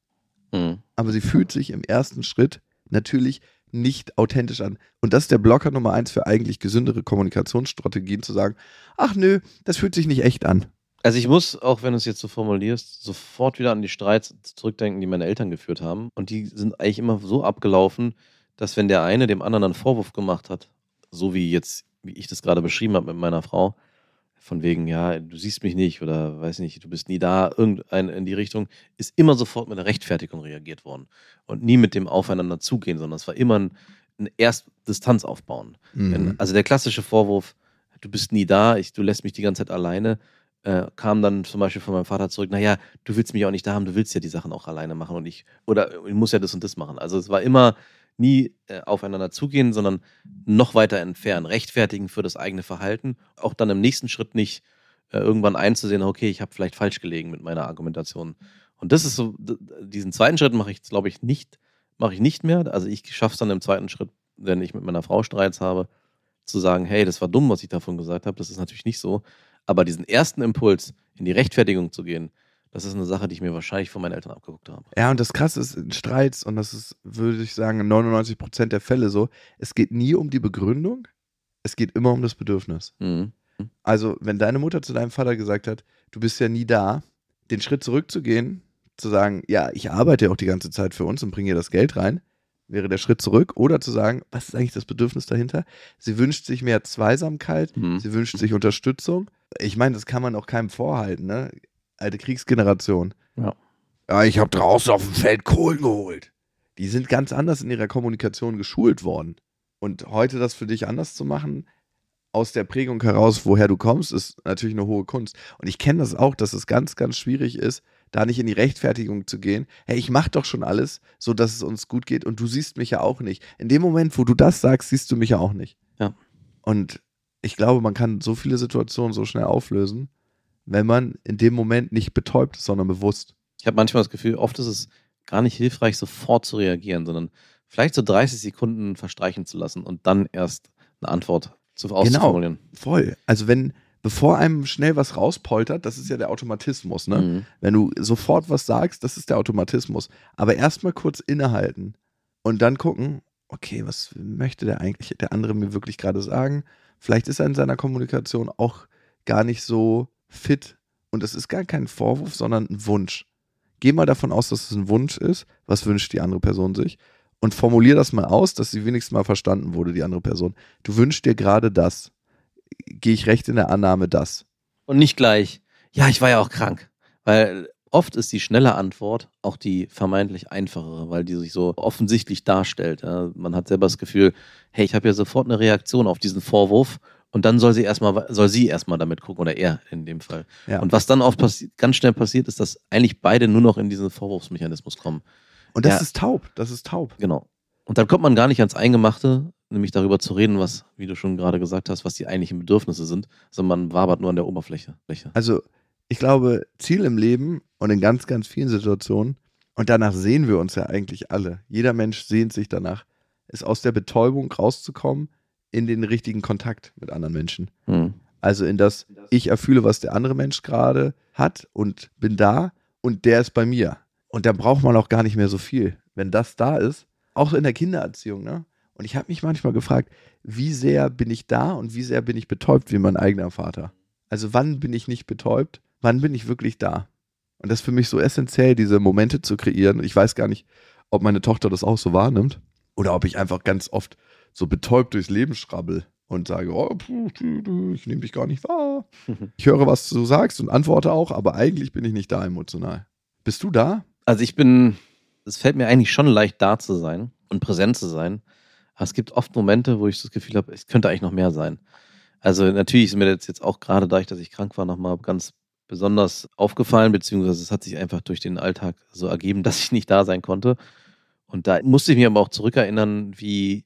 Mhm. aber sie fühlt sich im ersten Schritt natürlich nicht authentisch an. Und das ist der Blocker Nummer eins für eigentlich gesündere Kommunikationsstrategien, zu sagen, ach nö, das fühlt sich nicht echt an. Also ich muss, auch wenn du es jetzt so formulierst, sofort wieder an die Streits zurückdenken, die meine Eltern geführt haben. Und die sind eigentlich immer so abgelaufen, dass wenn der eine dem anderen einen Vorwurf gemacht hat, so wie jetzt, wie ich das gerade beschrieben habe mit meiner Frau, von wegen, ja, du siehst mich nicht oder weiß nicht, du bist nie da, irgendein in die Richtung, ist immer sofort mit einer Rechtfertigung reagiert worden. Und nie mit dem Aufeinander zugehen, sondern es war immer ein, ein erst Distanz aufbauen. Wenn, Mhm. also der klassische Vorwurf, du bist nie da, ich, du lässt mich die ganze Zeit alleine, äh, kam dann zum Beispiel von meinem Vater zurück, naja, du willst mich auch nicht da haben, du willst ja die Sachen auch alleine machen und ich, oder ich muss ja das und das machen. Also es war immer nie äh, aufeinander zugehen, sondern noch weiter entfernen, rechtfertigen für das eigene Verhalten, auch dann im nächsten Schritt nicht äh, irgendwann einzusehen, okay, ich habe vielleicht falsch gelegen mit meiner Argumentation. Und das ist so, diesen zweiten Schritt mache ich, glaube ich, nicht, mache ich nicht mehr. Also ich schaffe es dann im zweiten Schritt, wenn ich mit meiner Frau Streits habe, zu sagen, hey, das war dumm, was ich davon gesagt habe. Das ist natürlich nicht so. Aber diesen ersten Impuls, in die Rechtfertigung zu gehen, das ist eine Sache, die ich mir wahrscheinlich von meinen Eltern abgeguckt habe. Ja, und das Krasse ist in Streits, und das ist, würde ich sagen, in 99 Prozent der Fälle so, es geht nie um die Begründung, es geht immer um das Bedürfnis. Mhm. Also, wenn deine Mutter zu deinem Vater gesagt hat, du bist ja nie da, den Schritt zurückzugehen, zu sagen, ja, ich arbeite ja auch die ganze Zeit für uns und bringe ihr das Geld rein, wäre der Schritt zurück. Oder zu sagen, was ist eigentlich das Bedürfnis dahinter? Sie wünscht sich mehr Zweisamkeit, Mhm. sie wünscht sich Unterstützung. Ich meine, das kann man auch keinem vorhalten, ne? Alte Kriegsgeneration. Ja. Ja, ich habe draußen auf dem Feld Kohlen geholt. Die sind ganz anders in ihrer Kommunikation geschult worden. Und heute das für dich anders zu machen, aus der Prägung heraus, woher du kommst, ist natürlich eine hohe Kunst. Und ich kenne das auch, dass es ganz, ganz schwierig ist, da nicht in die Rechtfertigung zu gehen. Hey, ich mache doch schon alles, so dass es uns gut geht und du siehst mich ja auch nicht. In dem Moment, wo du das sagst, siehst du mich ja auch nicht. Ja. Und ich glaube, man kann so viele Situationen so schnell auflösen, wenn man in dem Moment nicht betäubt ist, sondern bewusst. Ich habe manchmal das Gefühl, oft ist es gar nicht hilfreich, sofort zu reagieren, sondern vielleicht so 30 Sekunden verstreichen zu lassen und dann erst eine Antwort zu auszuformulieren. Voll. Also wenn, bevor einem schnell was rauspoltert, das ist ja der Automatismus, ne? Mhm. Wenn du sofort was sagst, das ist der Automatismus. Aber erstmal kurz innehalten und dann gucken, okay, was möchte der eigentlich, der andere mir wirklich gerade sagen? Vielleicht ist er in seiner Kommunikation auch gar nicht so fit. Und es ist gar kein Vorwurf, sondern ein Wunsch. Geh mal davon aus, dass es ein Wunsch ist. Was wünscht die andere Person sich? Und formulier das mal aus, dass sie wenigstens mal verstanden wurde, die andere Person. Du wünschst dir gerade das. Gehe ich recht in der Annahme das? Und nicht gleich, ja, ich war ja auch krank. Weil oft ist die schnelle Antwort auch die vermeintlich einfachere, weil die sich so offensichtlich darstellt. Man hat selber das Gefühl, hey, ich habe ja sofort eine Reaktion auf diesen Vorwurf und dann soll sie erstmal, soll sie erstmal damit gucken oder er in dem Fall. Ja. Und was dann oft ganz schnell passiert, ist, dass eigentlich beide nur noch in diesen Vorwurfsmechanismus kommen. Und das Ja. ist taub. Das ist taub. Genau. Und dann kommt man gar nicht ans Eingemachte, nämlich darüber zu reden, was, wie du schon gerade gesagt hast, was die eigentlichen Bedürfnisse sind, sondern man wabert nur an der Oberfläche. Fläche. Also, ich glaube, Ziel im Leben und in ganz, ganz vielen Situationen, und danach sehen wir uns ja eigentlich alle. Jeder Mensch sehnt sich danach, ist aus der Betäubung rauszukommen in den richtigen Kontakt mit anderen Menschen. Hm. Also in das, ich erfühle, was der andere Mensch gerade hat und bin da und der ist bei mir. Und da braucht man auch gar nicht mehr so viel. Wenn das da ist, auch in der Kindererziehung, ne? Und ich habe mich manchmal gefragt, wie sehr bin ich da und wie sehr bin ich betäubt wie mein eigener Vater? Also wann bin ich nicht betäubt? Wann bin ich wirklich da? Und das ist für mich so essentiell, diese Momente zu kreieren. Ich weiß gar nicht, ob meine Tochter das auch so wahrnimmt oder ob ich einfach ganz oft so betäubt durchs Leben schrabbel und sage, oh, ich nehme dich gar nicht wahr. Ich höre, was du sagst und antworte auch, aber eigentlich bin ich nicht da emotional. Bist du da? Also ich bin, es fällt mir eigentlich schon leicht da zu sein und präsent zu sein. Aber es gibt oft Momente, wo ich das Gefühl habe, es könnte eigentlich noch mehr sein. Also natürlich ist mir das jetzt auch gerade dadurch, dass ich krank war, nochmal ganz besonders aufgefallen, beziehungsweise es hat sich einfach durch den Alltag so ergeben, dass ich nicht da sein konnte. Und da musste ich mir aber auch zurückerinnern, wie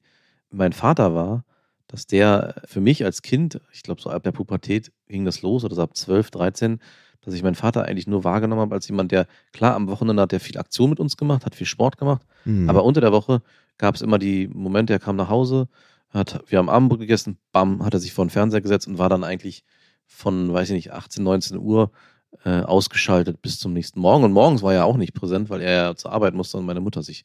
mein Vater war, dass der für mich als Kind, ich glaube so ab der Pubertät ging das los oder so ab 12, 13, dass ich meinen Vater eigentlich nur wahrgenommen habe als jemand, der, klar, am Wochenende hat er viel Aktion mit uns gemacht, hat viel Sport gemacht, Mhm. aber unter der Woche gab es immer die Momente, er kam nach Hause, hat, wir haben Abendbrot gegessen, bam, hat er sich vor den Fernseher gesetzt und war dann eigentlich von, weiß ich nicht, 18, 19 Uhr äh, ausgeschaltet bis zum nächsten Morgen. Und morgens war er auch nicht präsent, weil er ja zur Arbeit musste und meine Mutter sich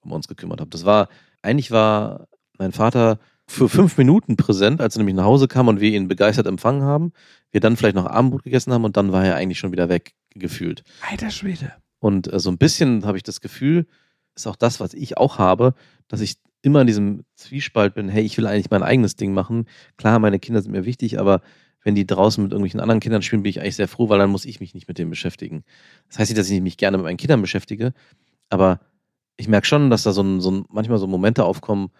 um uns gekümmert hat. Das war, eigentlich war mein Vater für fünf Minuten präsent, als er nämlich nach Hause kam und wir ihn begeistert empfangen haben. Wir dann vielleicht noch Abendbrot gegessen haben und dann war er eigentlich schon wieder weg gefühlt. Alter Schwede. Und äh, so ein bisschen habe ich das Gefühl, ist auch das, was ich auch habe, dass ich immer in diesem Zwiespalt bin, hey, ich will eigentlich mein eigenes Ding machen. Klar, meine Kinder sind mir wichtig, aber wenn die draußen mit irgendwelchen anderen Kindern spielen, bin ich eigentlich sehr froh, weil dann muss ich mich nicht mit denen beschäftigen. Das heißt nicht, dass ich mich gerne mit meinen Kindern beschäftige, aber ich merke schon, dass da so, ein, so ein, manchmal so Momente aufkommen,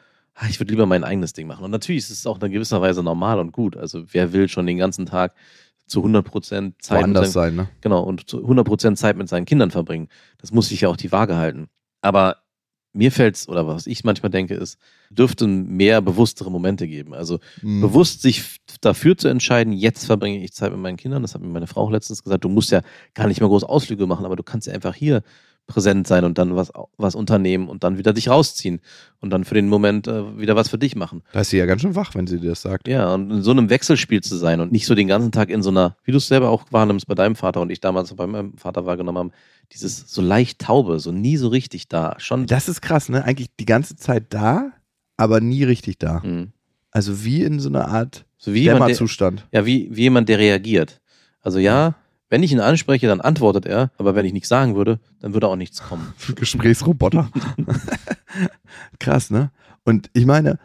ich würde lieber mein eigenes Ding machen. Und natürlich ist es auch in gewisser Weise normal und gut. Also wer will schon den ganzen Tag zu 100 Prozent Zeit mit Woanders seinem, sein, ne? Genau, und zu 100% Zeit mit seinen Kindern verbringen. Das muss sich ja auch die Waage halten. Aber mir fällt's, oder was ich manchmal denke, ist, dürften mehr bewusstere Momente geben. Also Mhm. bewusst sich dafür zu entscheiden, jetzt verbringe ich Zeit mit meinen Kindern. Das hat mir meine Frau auch letztens gesagt. Du musst ja gar nicht mehr groß Ausflüge machen, aber du kannst ja einfach hier präsent sein und dann was, was unternehmen und dann wieder dich rausziehen und dann für den Moment äh, wieder was für dich machen. Da ist sie ja ganz schön wach, wenn sie dir das sagt. Ja, und in so einem Wechselspiel zu sein und nicht so den ganzen Tag in so einer, wie du es selber auch wahrnimmst bei deinem Vater und ich damals bei meinem Vater wahrgenommen haben, dieses so leicht taube, so nie so richtig da. Schon. Das ist krass, ne? Eigentlich die ganze Zeit da, aber nie richtig da. Mhm. Also wie in so einer Art So wie jemand, der, ja, wie, wie jemand, der reagiert. Also ja, wenn ich ihn anspreche, dann antwortet er, aber wenn ich nichts sagen würde, dann würde auch nichts kommen. Gesprächsroboter. Krass, ne? Und ich meine,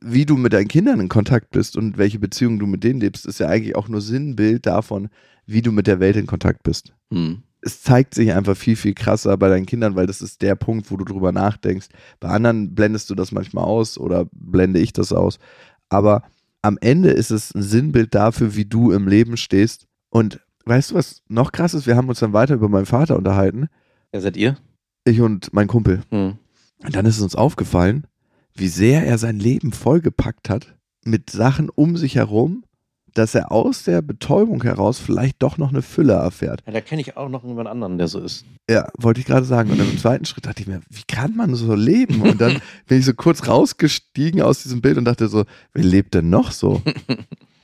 wie du mit deinen Kindern in Kontakt bist und welche Beziehungen du mit denen lebst, ist ja eigentlich auch nur Sinnbild davon, wie du mit der Welt in Kontakt bist. Hm. Es zeigt sich einfach viel, viel krasser bei deinen Kindern, weil das ist der Punkt, wo du drüber nachdenkst. Bei anderen blendest du das manchmal aus oder blende ich das aus. Aber am Ende ist es ein Sinnbild dafür, wie du im Leben stehst. Und weißt du, was noch krass ist? Wir haben uns dann weiter über meinen Vater unterhalten. Ja, seid ihr? Ich und mein Kumpel. Hm. Und dann ist es uns aufgefallen, wie sehr er sein Leben vollgepackt hat mit Sachen um sich herum, dass er aus der Betäubung heraus vielleicht doch noch eine Fülle erfährt. Ja, da kenne ich auch noch jemand anderen, der so ist. Ja, wollte ich gerade sagen. Und im zweiten Schritt dachte ich mir, wie kann man so leben? Und dann bin ich so kurz rausgestiegen aus diesem Bild und dachte so, wer lebt denn noch so?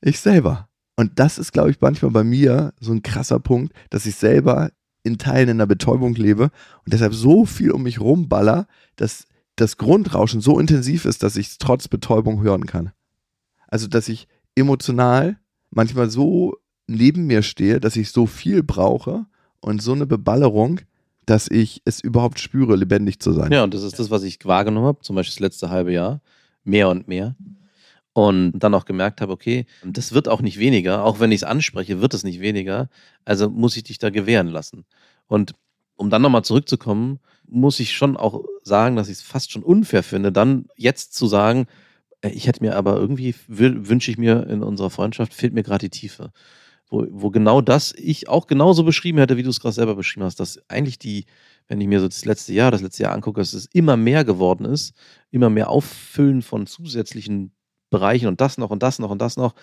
Ich selber. Und das ist, glaube ich, manchmal bei mir so ein krasser Punkt, dass ich selber in Teilen in der Betäubung lebe und deshalb so viel um mich rumballer, dass das Grundrauschen so intensiv ist, dass ich es trotz Betäubung hören kann. Also, dass ich emotional manchmal so neben mir stehe, dass ich so viel brauche und so eine Beballerung, dass ich es überhaupt spüre, lebendig zu sein. Ja, und das ist das, was ich wahrgenommen habe, zum Beispiel das letzte halbe Jahr. Mehr und mehr. Und dann auch gemerkt habe, okay, das wird auch nicht weniger. Auch wenn ich es anspreche, wird es nicht weniger. Also muss ich dich da gewähren lassen. Und um dann nochmal zurückzukommen, muss ich schon auch sagen, dass ich es fast schon unfair finde, dann jetzt zu sagen, äh, ich hätte mir aber irgendwie, wü- wünsche ich mir in unserer Freundschaft, fehlt mir gerade die Tiefe. Wo, wo genau das ich auch genauso beschrieben hätte, wie du es gerade selber beschrieben hast, dass eigentlich die, wenn ich mir so das letzte Jahr, das letzte Jahr angucke, dass es immer mehr geworden ist, immer mehr Auffüllen von zusätzlichen Bereichen und das noch und das noch und das noch.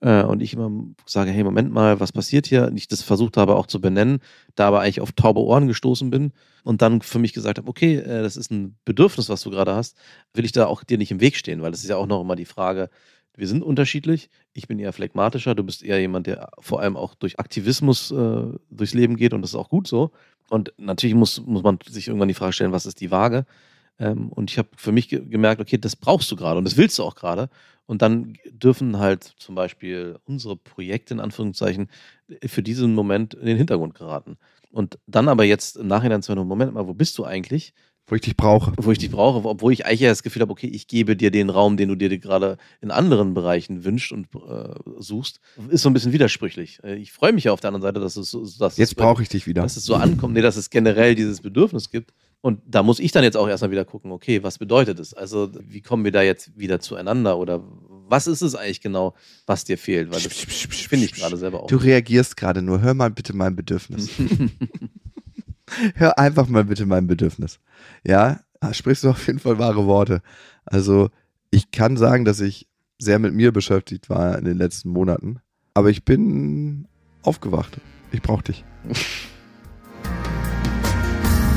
Äh, Und ich immer sage, hey, Moment mal, was passiert hier? Und ich das versucht habe auch zu benennen, da aber eigentlich auf taube Ohren gestoßen bin und dann für mich gesagt habe, okay, äh, das ist ein Bedürfnis, was du gerade hast, will ich da auch dir nicht im Weg stehen, weil das ist ja auch noch immer die Frage, wir sind unterschiedlich. Ich bin eher phlegmatischer, du bist eher jemand, der vor allem auch durch Aktivismus äh, durchs Leben geht und das ist auch gut so. Und natürlich muss, muss man sich irgendwann die Frage stellen, was ist die Waage? Ähm, und ich habe für mich ge gemerkt, okay, das brauchst du gerade und das willst du auch gerade. Und dann dürfen halt zum Beispiel unsere Projekte in Anführungszeichen für diesen Moment in den Hintergrund geraten. Und dann aber jetzt im Nachhinein zu einem Moment mal, wo bist du eigentlich? Wo ich dich brauche. wo ich dich brauche, obwohl ich eigentlich ja das Gefühl habe, okay, ich gebe dir den Raum, den du dir gerade in anderen Bereichen wünschst und äh, suchst, ist so ein bisschen widersprüchlich. Äh, Ich freue mich ja auf der anderen Seite, dass es so, dass Jetzt brauche ich dich wieder. dass es so ankommt, nee, dass es generell dieses Bedürfnis gibt. Und da muss ich dann jetzt auch erstmal wieder gucken, okay, was bedeutet es? Also, wie kommen wir da jetzt wieder zueinander oder was ist es eigentlich genau, was dir fehlt? Weil das finde ich gerade selber auch. Du reagierst gerade nur. Hör mal bitte mein Bedürfnis. Hör einfach mal bitte mein Bedürfnis. Ja, da sprichst du auf jeden Fall wahre Worte. Also, ich kann sagen, dass ich sehr mit mir beschäftigt war in den letzten Monaten. Aber ich bin aufgewacht. Ich brauche dich.